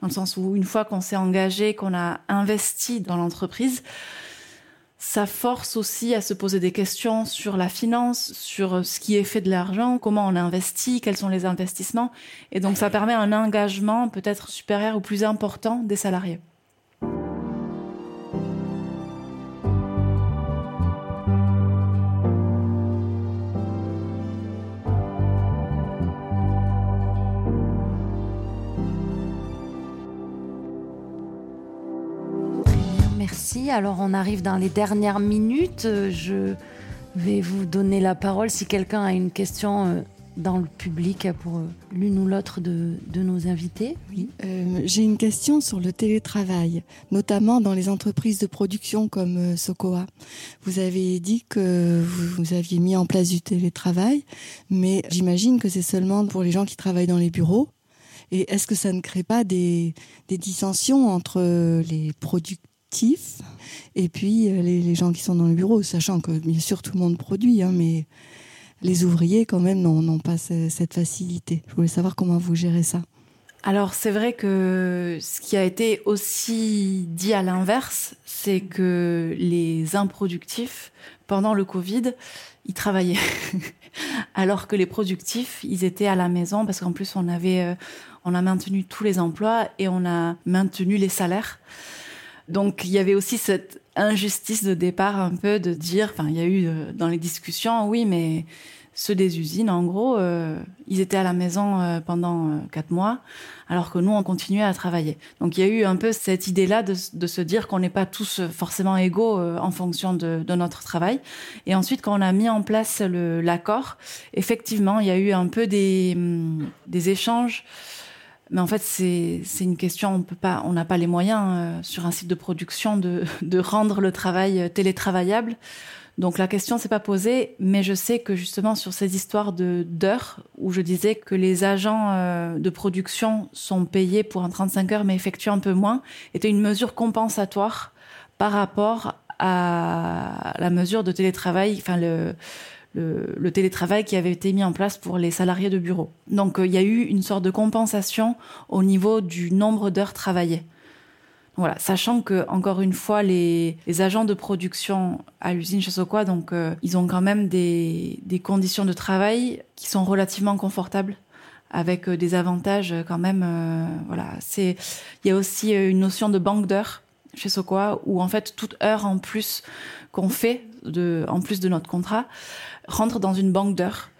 dans le sens où une fois qu'on s'est engagé, qu'on a investi dans l'entreprise, ça force aussi à se poser des questions sur la finance, sur ce qui est fait de l'argent, comment on investit, quels sont les investissements. Et donc ça permet un engagement peut-être supérieur ou plus important des salariés. Alors on arrive dans les dernières minutes. Je vais vous donner la parole si quelqu'un a une question euh, dans le public pour euh, l'une ou l'autre de, nos invités. Euh, j'ai une question sur le télétravail, notamment dans les entreprises de production comme Sokoa. Vous avez dit que vous, aviez mis en place du télétravail, mais j'imagine que c'est seulement pour les gens qui travaillent dans les bureaux. Et est-ce que ça ne crée pas des, dissensions entre les producteurs et puis euh, les, gens qui sont dans le bureau, sachant que bien sûr tout le monde produit, hein, mais les ouvriers quand même n'ont pas cette facilité. Je voulais savoir comment vous gérez ça. Alors c'est vrai que ce qui a été aussi dit à l'inverse, c'est que les improductifs, pendant le Covid, ils travaillaient. Alors que les productifs, ils étaient à la maison parce qu'en plus on avait, euh, on a maintenu tous les emplois et on a maintenu les salaires. Donc il y avait aussi cette injustice de départ un peu de dire, enfin il y a eu euh, dans les discussions, oui, mais ceux des usines, en gros, euh, ils étaient à la maison euh, pendant quatre mois, alors que nous, on continuait à travailler. Donc il y a eu un peu cette idée-là de, se dire qu'on n'est pas tous forcément égaux en fonction de, notre travail. Et ensuite, quand on a mis en place l'accord, effectivement, il y a eu un peu des, hum, des échanges Mais en fait, c'est une question, on peut pas, on n'a pas les moyens euh, sur un site de production de, de rendre le travail euh, télétravaillable. Donc la question s'est pas posée, mais je sais que justement sur ces histoires de d'heures où je disais que les agents euh, de production sont payés pour un 35 heures mais effectuent un peu moins, était une mesure compensatoire par rapport à la mesure de télétravail, enfin le le, télétravail qui avait été mis en place pour les salariés de bureau. Donc euh, il y a eu une sorte de compensation au niveau du nombre d'heures travaillées. Voilà, sachant que encore une fois, les, agents de production à l'usine chez Soqua, donc euh, ils ont quand même des, conditions de travail qui sont relativement confortables, avec euh, des avantages quand même. voilà, c'est il y a aussi une notion de banque d'heures chez Soqua où en fait toute heure en plus qu'on fait en plus de notre contrat rentre dans une banque d'heures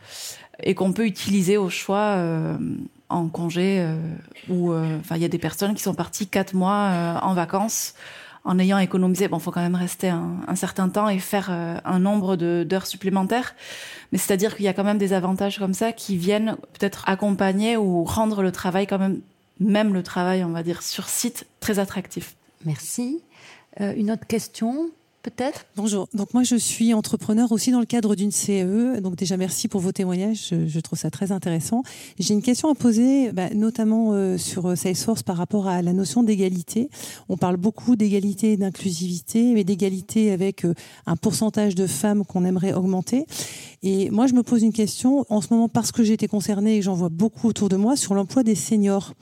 et qu'on peut utiliser au choix euh, en congé euh, ou euh, il y a des personnes qui sont parties quatre mois en vacances en ayant économisé. Bon faut quand même rester un, un certain temps et faire un nombre d'heures supplémentaires. Mais c'est-à-dire qu'il y a quand même des avantages comme ça qui viennent peut-être accompagner ou rendre le travail quand même même le travail on va dire sur site très attractif. Merci. Une autre question peut-être Bonjour. Donc moi, je suis entrepreneur aussi dans le cadre d'une CE. Donc déjà, merci pour vos témoignages. Je, trouve ça très intéressant. J'ai une question à poser, bah, notamment euh, sur euh, Salesforce par rapport à la notion d'égalité. On parle beaucoup d'égalité et d'inclusivité, mais d'égalité avec euh, un pourcentage de femmes qu'on aimerait augmenter. Et moi, je me pose une question en ce moment parce que j'ai été concernée et j'en vois beaucoup autour de moi sur l'emploi des seniors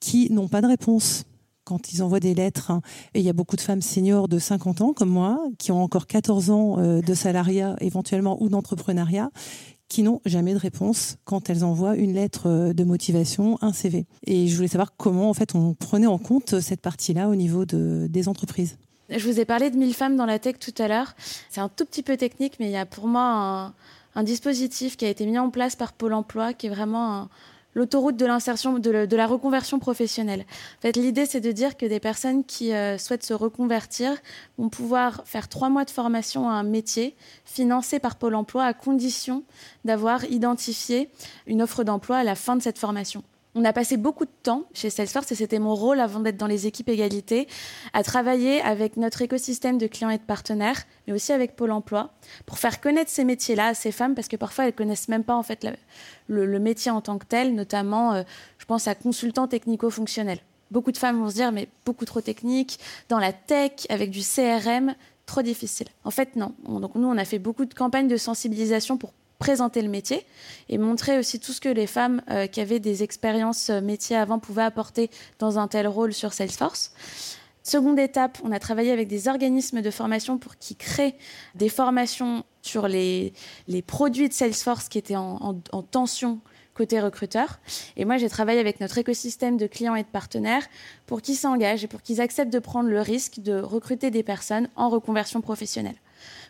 qui n'ont pas de réponse quand ils envoient des lettres. Hein. Et il y a beaucoup de femmes seniors de 50 ans, comme moi, qui ont encore 14 ans euh, de salariat éventuellement ou d'entrepreneuriat, qui n'ont jamais de réponse quand elles envoient une lettre euh, de motivation, un CV. Et je voulais savoir comment en fait on prenait en compte cette partie-là au niveau de, des entreprises. Je vous ai parlé de 1000 femmes dans la tech tout à l'heure. C'est un tout petit peu technique, mais il y a pour moi un, un dispositif qui a été mis en place par Pôle Emploi qui est vraiment un, l'autoroute de l'insertion, de, la reconversion professionnelle. En fait, l'idée, c'est de dire que des personnes qui euh, souhaitent se reconvertir vont pouvoir faire trois mois de formation à un métier financé par Pôle Emploi à condition d'avoir identifié une offre d'emploi à la fin de cette formation. On a passé beaucoup de temps chez Salesforce, et c'était mon rôle avant d'être dans les équipes égalité, à travailler avec notre écosystème de clients et de partenaires, mais aussi avec Pôle Emploi, pour faire connaître ces métiers-là à ces femmes, parce que parfois elles connaissent même pas en fait le, métier en tant que tel, notamment, euh, je pense à consultant technico-fonctionnel. Beaucoup de femmes vont se dire, mais beaucoup trop technique, dans la tech, avec du CRM, trop difficile. En fait, non. donc nous, on a fait beaucoup de campagnes de sensibilisation pour présenter le métier et montrer aussi tout ce que les femmes euh, qui avaient des expériences euh, métiers avant pouvaient apporter dans un tel rôle sur Salesforce. Seconde étape, on a travaillé avec des organismes de formation pour qu'ils créent des formations sur les, les produits de Salesforce qui étaient en, en tension côté recruteur. Et moi, j'ai travaillé avec notre écosystème de clients et de partenaires pour qu'ils s'engagent et pour qu'ils acceptent de prendre le risque de recruter des personnes en reconversion professionnelle.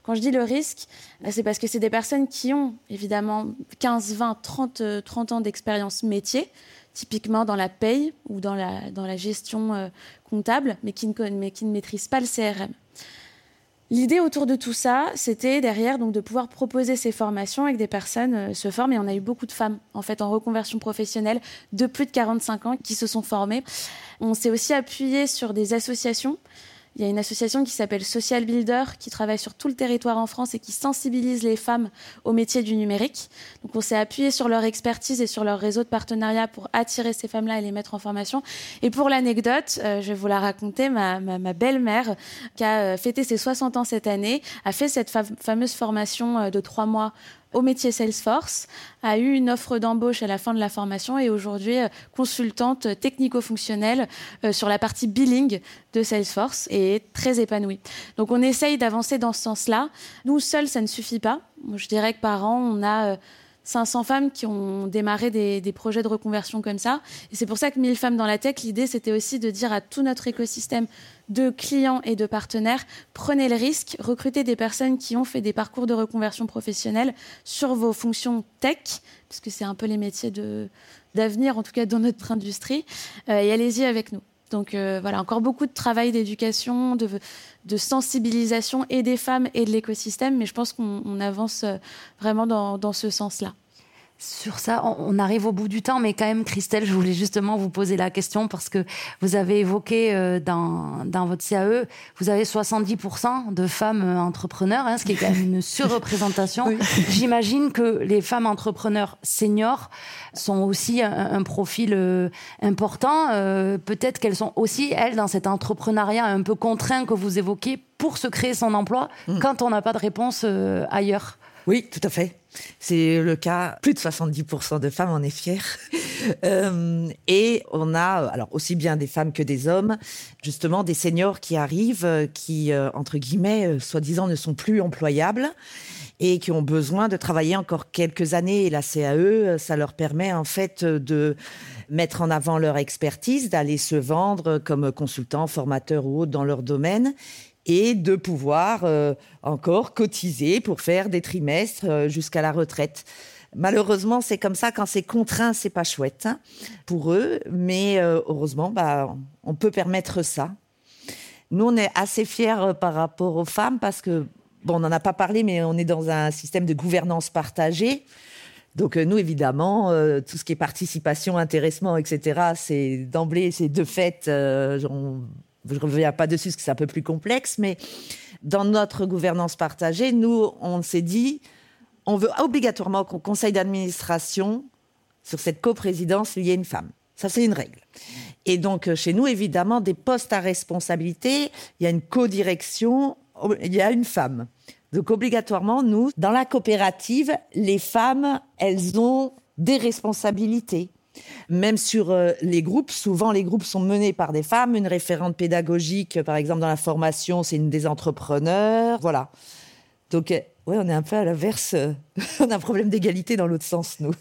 Quand je dis le risque, bah, c'est parce que c'est des personnes qui ont évidemment 15, 20, 30, 30 ans d'expérience métier, typiquement dans la paye ou dans la, dans la gestion euh, comptable, mais qui, ne, mais qui ne maîtrisent pas le CRM. L'idée autour de tout ça, c'était derrière donc de pouvoir proposer ces formations avec des personnes euh, se forment et on a eu beaucoup de femmes en fait en reconversion professionnelle de plus de 45 ans qui se sont formées. On s'est aussi appuyé sur des associations il y a une association qui s'appelle Social Builder qui travaille sur tout le territoire en France et qui sensibilise les femmes au métier du numérique. Donc on s'est appuyé sur leur expertise et sur leur réseau de partenariat pour attirer ces femmes-là et les mettre en formation. Et pour l'anecdote, euh, je vais vous la raconter, ma, ma, belle-mère qui a euh, fêté ses 60 ans cette année a fait cette fameuse formation euh, de trois mois au métier Salesforce, a eu une offre d'embauche à la fin de la formation et aujourd'hui euh, consultante technico-fonctionnelle euh, sur la partie billing de Salesforce et est très épanouie. Donc on essaye d'avancer dans ce sens-là. Nous seuls, ça ne suffit pas. Je dirais que par an, on a 500 euh, femmes qui ont démarré des, des, projets de reconversion comme ça. Et c'est pour ça que 1000 femmes dans la tech, l'idée, c'était aussi de dire à tout notre écosystème de clients et de partenaires, prenez le risque, recrutez des personnes qui ont fait des parcours de reconversion professionnelle sur vos fonctions tech, puisque c'est un peu les métiers d'avenir, en tout cas dans notre industrie, euh, et allez-y avec nous. Donc euh, voilà, encore beaucoup de travail d'éducation, de, sensibilisation et des femmes et de l'écosystème, mais je pense qu'on avance euh, vraiment dans, ce sens-là. Sur ça, on arrive au bout du temps, mais quand même, Christelle, je voulais justement vous poser la question parce que vous avez évoqué euh, dans, dans votre CAE, vous avez 70% de femmes euh, entrepreneurs, hein, ce qui est quand même une surreprésentation. J'imagine que les femmes entrepreneurs seniors sont aussi un, profil euh, important. Peut-être qu'elles sont aussi, elles, dans cet entrepreneuriat un peu contraint que vous évoquez pour se créer son emploi mm. quand on n'a pas de réponse ailleurs. Oui, tout à fait. C'est le cas, plus de 70% de femmes en est fière. Euh, et on a, alors aussi bien des femmes que des hommes, justement des seniors qui arrivent, qui, euh, entre guillemets, euh, soi-disant ne sont plus employables et qui ont besoin de travailler encore quelques années. Et la CAE, ça leur permet en fait de mettre en avant leur expertise, d'aller se vendre comme consultants, formateurs ou autres dans leur domaine et de pouvoir euh, encore cotiser pour faire des trimestres euh, jusqu'à la retraite. Malheureusement, c'est comme ça. Quand c'est contraint, c'est pas chouette hein, pour eux. Mais euh, heureusement, bah, on peut permettre ça. Nous, on est assez fiers par rapport aux femmes parce que, bon, on n'en a pas parlé, mais on est dans un système de gouvernance partagée. Donc nous, évidemment, tout ce qui est participation, intéressement, etc., c'est d'emblée, c'est de fait, je ne reviens pas dessus parce que c'est un peu plus complexe, mais dans notre gouvernance partagée, nous, on s'est dit, on veut obligatoirement qu'au conseil d'administration, sur cette coprésidence, il y ait une femme. Ça, c'est une règle. Et donc, euh, chez nous, évidemment, des postes à responsabilité, il y a une codirection, il y a une femme. Donc, obligatoirement, nous, dans la coopérative, les femmes, elles ont des responsabilités. Même sur euh, les groupes, souvent les groupes sont menés par des femmes. Une référente pédagogique, par exemple dans la formation, c'est une des entrepreneurs. Voilà. Donc, euh, oui, on est un peu à l'inverse. on a un problème d'égalité dans l'autre sens, nous.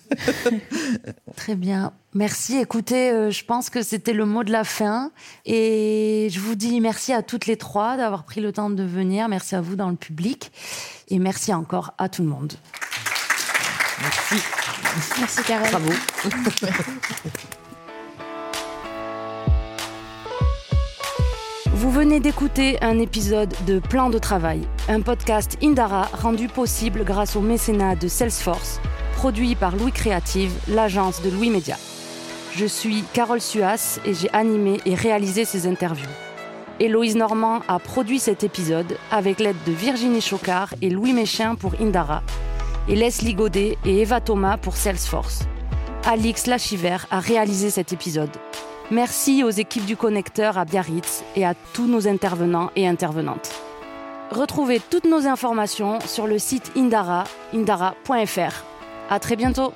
Très bien. Merci. Écoutez, euh, je pense que c'était le mot de la fin. Et je vous dis merci à toutes les trois d'avoir pris le temps de venir. Merci à vous dans le public. Et merci encore à tout le monde. Merci. Merci Carole. Bravo. Vous venez d'écouter un épisode de Plan de travail, un podcast Indara rendu possible grâce au mécénat de Salesforce, produit par Louis Créative, l'agence de Louis Média. Je suis Carole Suas et j'ai animé et réalisé ces interviews. Héloïse Normand a produit cet épisode avec l'aide de Virginie Chocard et Louis Méchin pour Indara et Leslie Godet et Eva Thomas pour Salesforce. Alix Lachiver a réalisé cet épisode. Merci aux équipes du connecteur à Biarritz et à tous nos intervenants et intervenantes. Retrouvez toutes nos informations sur le site Indara, indara.fr. À très bientôt!